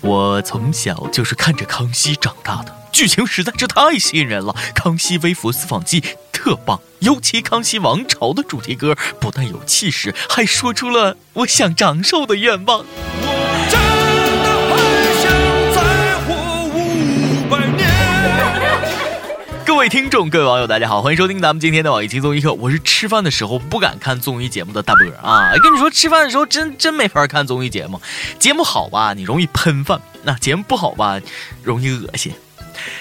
我从小就是看着康熙长大的，剧情实在是太吸引人了。康熙微服私访记特棒，尤其康熙王朝的主题歌不但有气势，还说出了我想长寿的愿望。位听众，各位网友，大家好，欢迎收听咱们今天的网易轻松一刻。我是吃饭的时候不敢看综艺节目的大波啊！跟你说，吃饭的时候真真没法看综艺节目，节目好吧，你容易喷饭；那节目不好吧，容易恶心。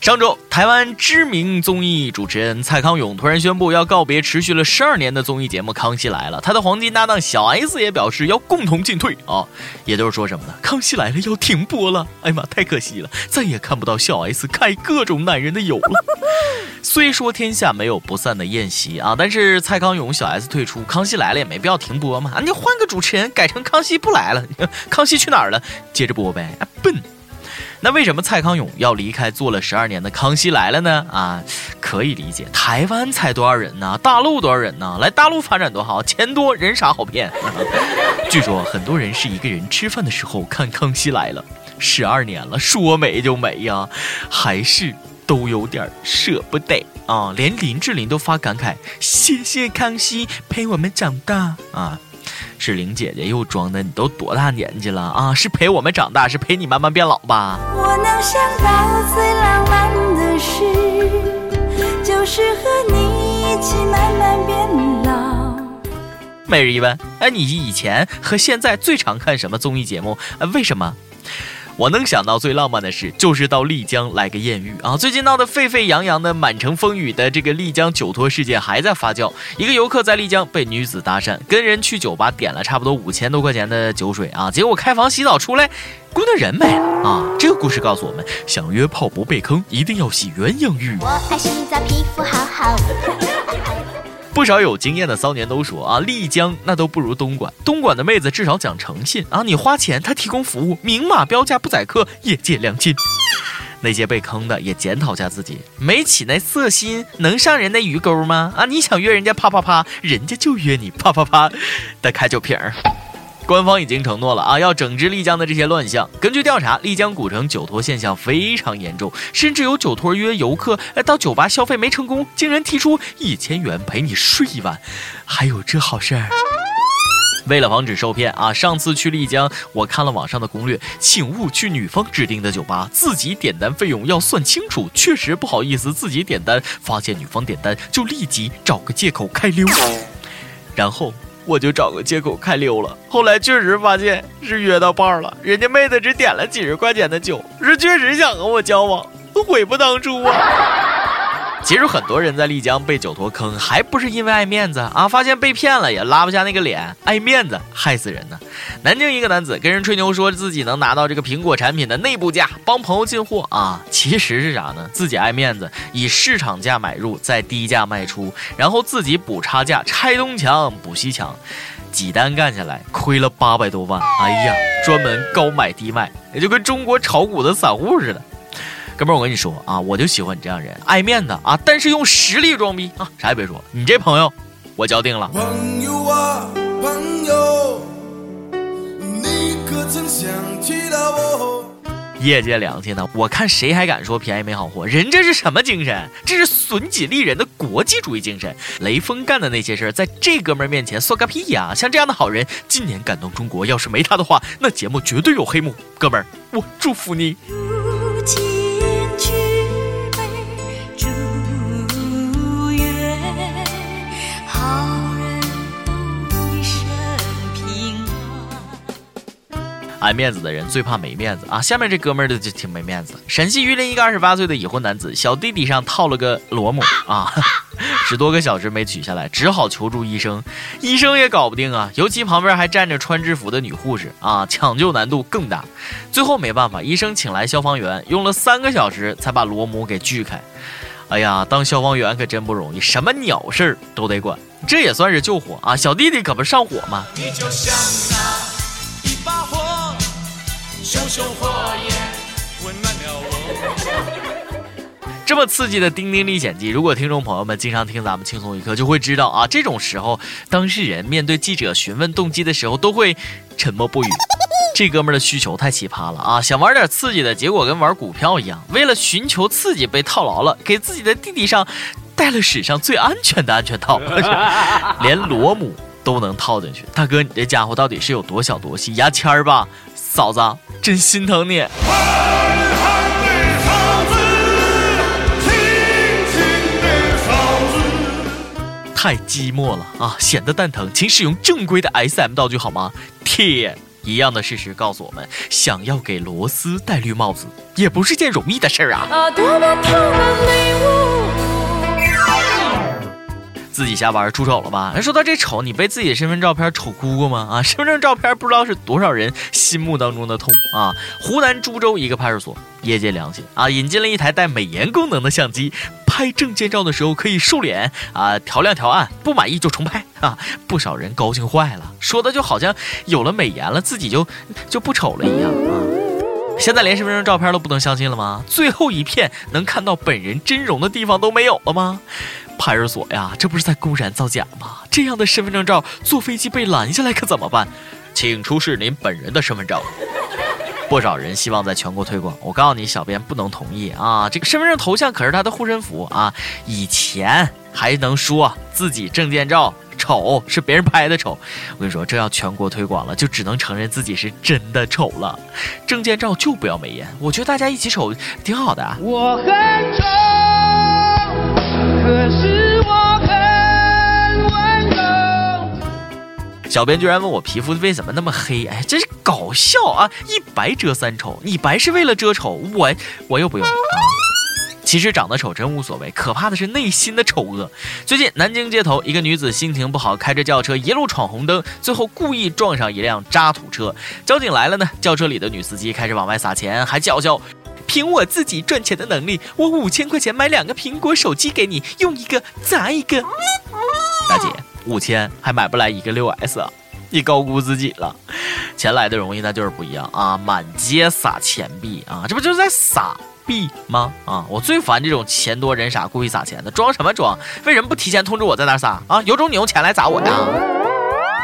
上周，台湾知名综艺主持人蔡康永突然宣布要告别持续了十二年的综艺节目《康熙来了》，他的黄金搭档小 S 也表示要共同进退啊，也就是说什么呢？《康熙来了》要停播了，哎呀妈，太可惜了，再也看不到小 S 开各种男人的油了。虽说天下没有不散的宴席啊，但是蔡康永、小 S 退出，《康熙来了》也没必要停播嘛，你换个主持人改成《康熙不来了》，康熙去哪儿了？接着播呗，啊笨。那为什么蔡康永要离开做了十二年的《康熙来了》呢？啊，可以理解，台湾才多少人呢？大陆多少人呢？来大陆发展多好，钱多人傻好骗。据说很多人是一个人吃饭的时候看《康熙来了》，十二年了，说没就没呀，还是都有点舍不得啊。连林志玲都发感慨：谢谢康熙陪我们长大啊。是玲姐姐又装的，你都多大年纪了啊？是陪我们长大，是陪你慢慢变老吧？我能想到最浪漫的事，就是和你一起慢慢变老。每日一问，哎，你以前和现在最常看什么综艺节目？为什么？我能想到最浪漫的事，就是到丽江来个艳遇啊！最近闹得沸沸扬扬的、满城风雨的这个丽江酒托事件还在发酵。一个游客在丽江被女子搭讪，跟人去酒吧点了差不多五千多块钱的酒水啊，结果开房洗澡出来，姑娘人没了啊！这个故事告诉我们，想约炮不被坑，一定要洗鸳鸯浴。我爱洗澡，皮肤好好。不少有经验的骚年都说啊，丽江那都不如东莞。东莞的妹子至少讲诚信啊，你花钱她提供服务，明码标价不宰客，业界良心。那些被坑的也检讨下自己，没起那色心，能上人那鱼钩吗？啊，你想约人家啪啪啪，人家就约你啪啪啪的开酒瓶儿。官方已经承诺了啊，要整治丽江的这些乱象。根据调查，丽江古城酒托现象非常严重，甚至有酒托约游客到酒吧消费没成功，竟然提出一千元陪你睡一晚，还有这好事儿。为了防止受骗啊，上次去丽江，我看了网上的攻略，请勿去女方指定的酒吧，自己点单费用要算清楚。确实不好意思自己点单，发现女方点单就立即找个借口开溜，然后。我就找个借口开溜了。后来确实发现是约到伴儿了，人家妹子只点了几十块钱的酒，是确实想和我交往，悔不当初啊。其实很多人在丽江被酒托坑，还不是因为爱面子啊！发现被骗了也拉不下那个脸，爱面子害死人呢。南京一个男子跟人吹牛说自己能拿到这个苹果产品的内部价，帮朋友进货啊，其实是啥呢？自己爱面子，以市场价买入，再低价卖出，然后自己补差价，拆东墙补西墙，几单干下来亏了八百多万。哎呀，专门高买低卖，也就跟中国炒股的散户似的。哥们儿，我跟你说啊，我就喜欢你这样人，爱面子啊，但是用实力装逼啊，啥也别说，你这朋友，我交定了。朋友啊，朋友，你可曾想起了我？业界良心呢，我看谁还敢说便宜没好货？人这是什么精神？这是损己利人的国际主义精神。雷锋干的那些事儿，在这哥们儿面前算个屁呀！像这样的好人，今年感动中国，要是没他的话，那节目绝对有黑幕。哥们儿，我祝福你。爱面子的人最怕没面子啊！下面这哥们儿的就挺没面子。陕西榆林一个二十八岁的已婚男子，小弟弟上套了个螺母啊，十多个小时没取下来，只好求助医生。医生也搞不定啊，尤其旁边还站着穿制服的女护士啊，抢救难度更大。最后没办法，医生请来消防员，用了三个小时才把螺母给锯开。哎呀，当消防员可真不容易，什么鸟事儿都得管。这也算是救火啊！小弟弟可不上火吗？你就像那。熊熊火焰温暖了我。这么刺激的《丁丁历险记》，如果听众朋友们经常听咱们轻松一刻，就会知道啊，这种时候，当事人面对记者询问动机的时候，都会沉默不语。这哥们儿的需求太奇葩了啊！想玩点刺激的，结果跟玩股票一样，为了寻求刺激被套牢了，给自己的弟弟上戴了史上最安全的安全套，连螺母都能套进去。大哥，你这家伙到底是有多小多细？牙签儿吧，嫂子，真心疼你。太寂寞了啊！显得蛋疼，请使用正规的 SM 道具好吗？铁一样的事实告诉我们，想要给螺丝戴绿帽子，也不是件容易的事儿啊。啊多么自己瞎玩出丑了吧？说到这丑，你被自己的身份照片丑哭过吗？啊，身份证照片不知道是多少人心目当中的痛啊！湖南株洲一个派出所业界良心啊，引进了一台带美颜功能的相机。拍证件照的时候可以瘦脸啊，调亮调暗，不满意就重拍啊！不少人高兴坏了，说的就好像有了美颜了，自己就就不丑了一样啊！现在连身份证照片都不能相信了吗？最后一片能看到本人真容的地方都没有了吗？派出所呀，这不是在公然造假吗？这样的身份证照坐飞机被拦下来可怎么办？请出示您本人的身份证。不少人希望在全国推广，我告诉你，小编不能同意啊！这个身份证头像可是他的护身符啊！以前还能说自己证件照丑是别人拍的丑，我跟你说，这要全国推广了，就只能承认自己是真的丑了。证件照就不要美颜，我觉得大家一起丑挺好的。啊我很丑，可是我很温柔。小编居然问我皮肤为什么那么黑，哎，真是。搞笑啊！一白遮三丑，你白是为了遮丑，我我又不用啊。其实长得丑真无所谓，可怕的是内心的丑恶。最近南京街头，一个女子心情不好，开着轿车一路闯红灯，最后故意撞上一辆渣土车。交警来了呢，轿车里的女司机开始往外撒钱，还叫嚣：“凭我自己赚钱的能力，我五千块钱买两个苹果手机给你，用一个砸一个。”大姐，五千还买不来一个六 S 啊？你高估自己了，钱来的容易，那就是不一样啊！满街撒钱币啊，这不就是在撒币吗？啊，我最烦这种钱多人傻故意撒钱的，装什么装？为什么不提前通知我在哪撒啊？有种你用钱来砸我呀！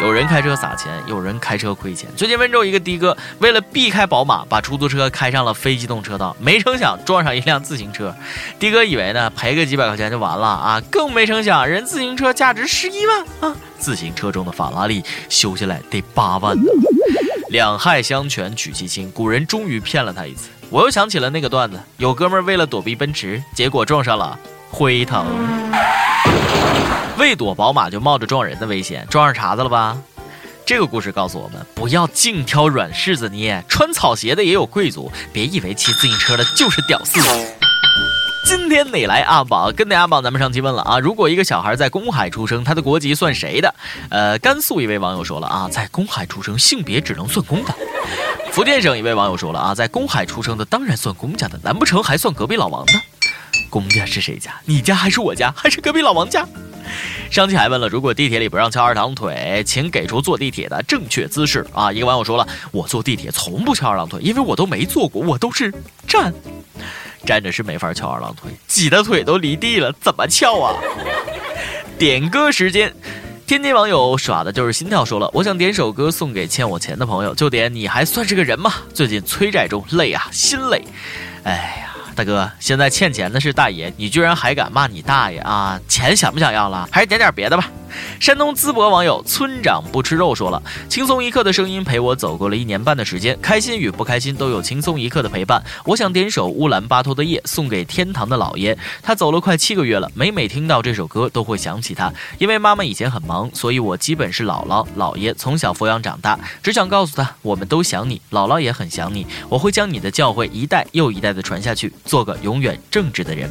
有人开车撒钱，有人开车亏钱。最近温州一个的哥为了避开宝马，把出租车开上了非机动车道，没成想撞上一辆自行车。的哥以为呢赔个几百块钱就完了啊，更没成想人自行车价值十一万啊！自行车中的法拉利修下来得八万呢。两害相权取其轻，古人终于骗了他一次。我又想起了那个段子，有哥们为了躲避奔驰，结果撞上了辉腾。为躲宝马就冒着撞人的危险，撞上茬子了吧？这个故事告诉我们，不要净挑软柿子捏，穿草鞋的也有贵族，别以为骑自行车的就是屌丝。今天哪来阿宝？跟哪阿宝？咱们上期问了啊，如果一个小孩在公海出生，他的国籍算谁的？呃，甘肃一位网友说了啊，在公海出生，性别只能算公的。福建省一位网友说了啊，在公海出生的当然算公家的，难不成还算隔壁老王的？公家是谁家？你家还是我家？还是隔壁老王家？上期还问了，如果地铁里不让翘二郎腿，请给出坐地铁的正确姿势啊！一个网友说了，我坐地铁从不翘二郎腿，因为我都没坐过，我都是站，站着是没法翘二郎腿，挤的腿都离地了，怎么翘啊？点歌时间，天津网友耍的就是心跳，说了，我想点首歌送给欠我钱的朋友，就点你还算是个人吗？最近催债中，累啊，心累，哎呀。大哥，现在欠钱的是大爷，你居然还敢骂你大爷啊？钱想不想要了？还是点点别的吧。山东淄博网友村长不吃肉说了：“轻松一刻的声音陪我走过了一年半的时间，开心与不开心都有轻松一刻的陪伴。我想点首乌兰巴托的夜送给天堂的姥爷，他走了快七个月了，每每听到这首歌都会想起他。因为妈妈以前很忙，所以我基本是姥姥姥爷从小抚养长大。只想告诉他，我们都想你，姥姥也很想你。我会将你的教诲一代又一代的传下去，做个永远正直的人。”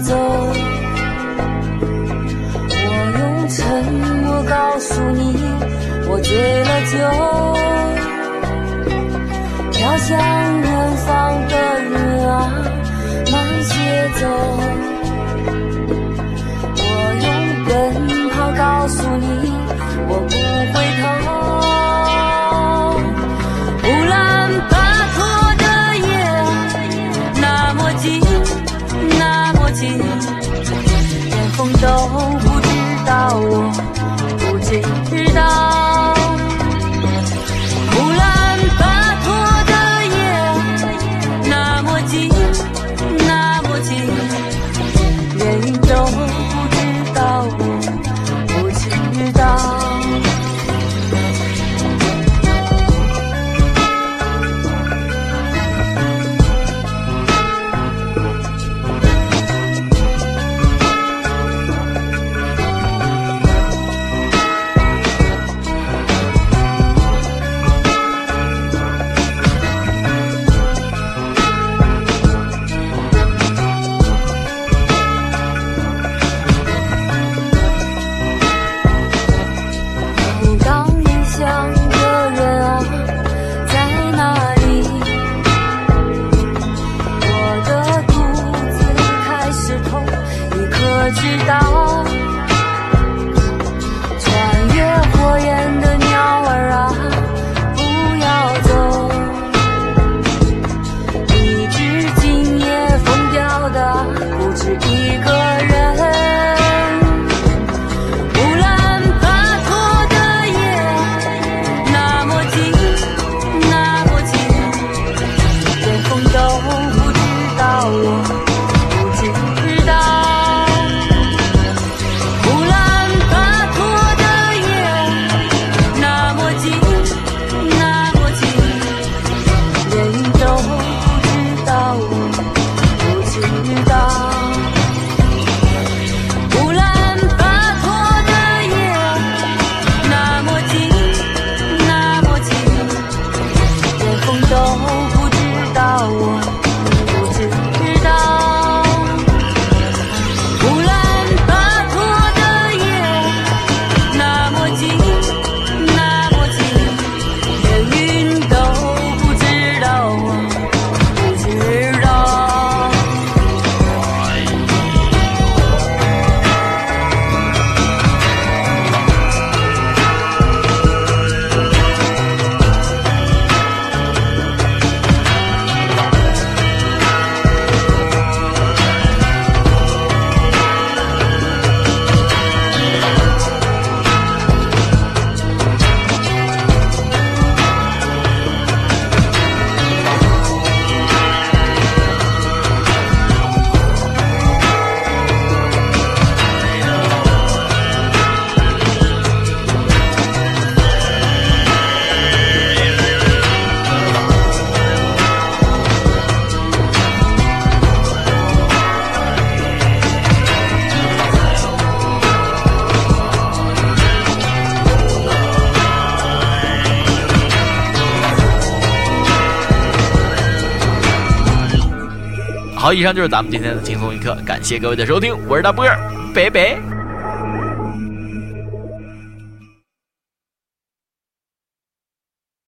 走。我用沉默告诉你，我醉了酒。飘向远方的云啊，慢些走。我用奔跑告诉你，我不好，以上就是咱们今天的轻松一刻，感谢各位的收听，我是大波儿，拜拜。